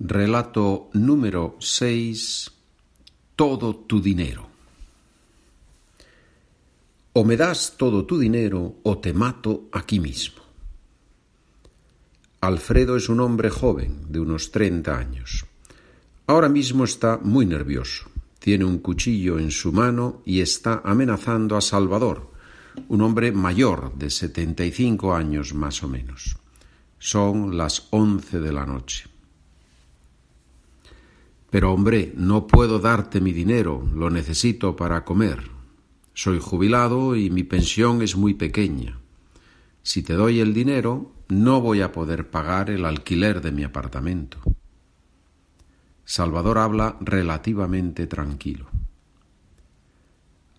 Relato número 6. Todo tu dinero. O me das todo tu dinero o te mato aquí mismo. Alfredo es un hombre joven, de unos treinta años. Ahora mismo está muy nervioso. Tiene un cuchillo en su mano y está amenazando a Salvador, un hombre mayor de setenta y cinco años más o menos. Son las once de la noche. Pero hombre, no puedo darte mi dinero, lo necesito para comer. Soy jubilado y mi pensión es muy pequeña. Si te doy el dinero, no voy a poder pagar el alquiler de mi apartamento. Salvador habla relativamente tranquilo.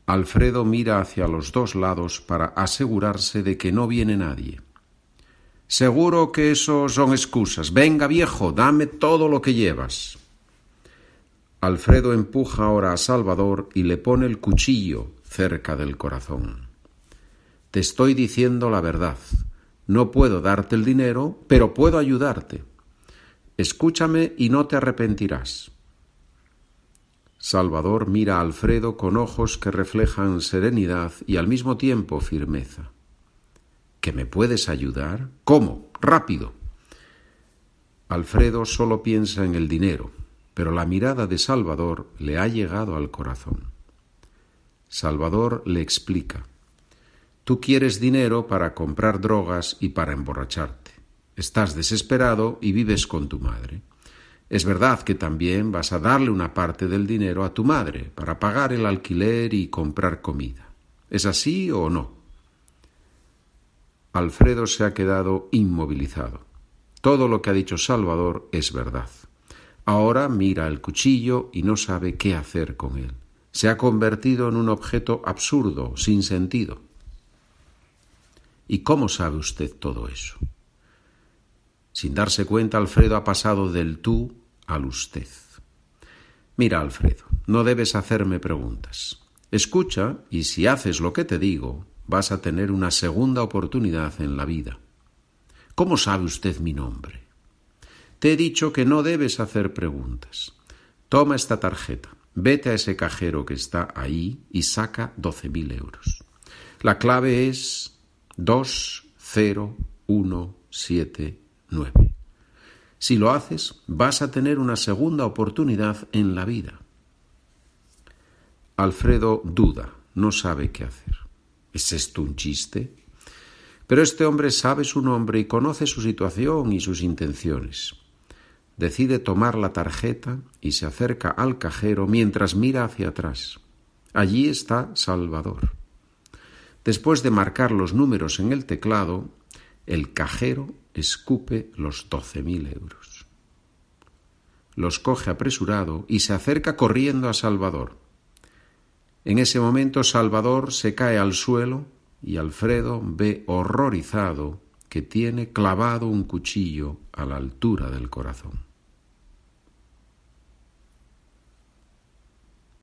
Alfredo mira hacia los dos lados para asegurarse de que no viene nadie. Seguro que eso son excusas. Venga, viejo, dame todo lo que llevas. Alfredo empuja ahora a Salvador y le pone el cuchillo cerca del corazón. Te estoy diciendo la verdad. No puedo darte el dinero, pero puedo ayudarte. Escúchame y no te arrepentirás. Salvador mira a Alfredo con ojos que reflejan serenidad y al mismo tiempo firmeza. ¿Que me puedes ayudar? ¿Cómo? Rápido. Alfredo solo piensa en el dinero pero la mirada de Salvador le ha llegado al corazón. Salvador le explica, Tú quieres dinero para comprar drogas y para emborracharte. Estás desesperado y vives con tu madre. Es verdad que también vas a darle una parte del dinero a tu madre para pagar el alquiler y comprar comida. ¿Es así o no? Alfredo se ha quedado inmovilizado. Todo lo que ha dicho Salvador es verdad. Ahora mira el cuchillo y no sabe qué hacer con él. Se ha convertido en un objeto absurdo, sin sentido. ¿Y cómo sabe usted todo eso? Sin darse cuenta, Alfredo ha pasado del tú al usted. Mira, Alfredo, no debes hacerme preguntas. Escucha y si haces lo que te digo, vas a tener una segunda oportunidad en la vida. ¿Cómo sabe usted mi nombre? Te he dicho que no debes hacer preguntas. Toma esta tarjeta, vete a ese cajero que está ahí y saca doce mil euros. La clave es dos cero uno siete nueve. Si lo haces, vas a tener una segunda oportunidad en la vida. Alfredo duda, no sabe qué hacer. ¿Es esto un chiste? Pero este hombre sabe su nombre y conoce su situación y sus intenciones decide tomar la tarjeta y se acerca al cajero mientras mira hacia atrás. Allí está Salvador. Después de marcar los números en el teclado, el cajero escupe los doce mil euros. Los coge apresurado y se acerca corriendo a Salvador. En ese momento Salvador se cae al suelo y Alfredo ve horrorizado que tiene clavado un cuchillo a la altura del corazón.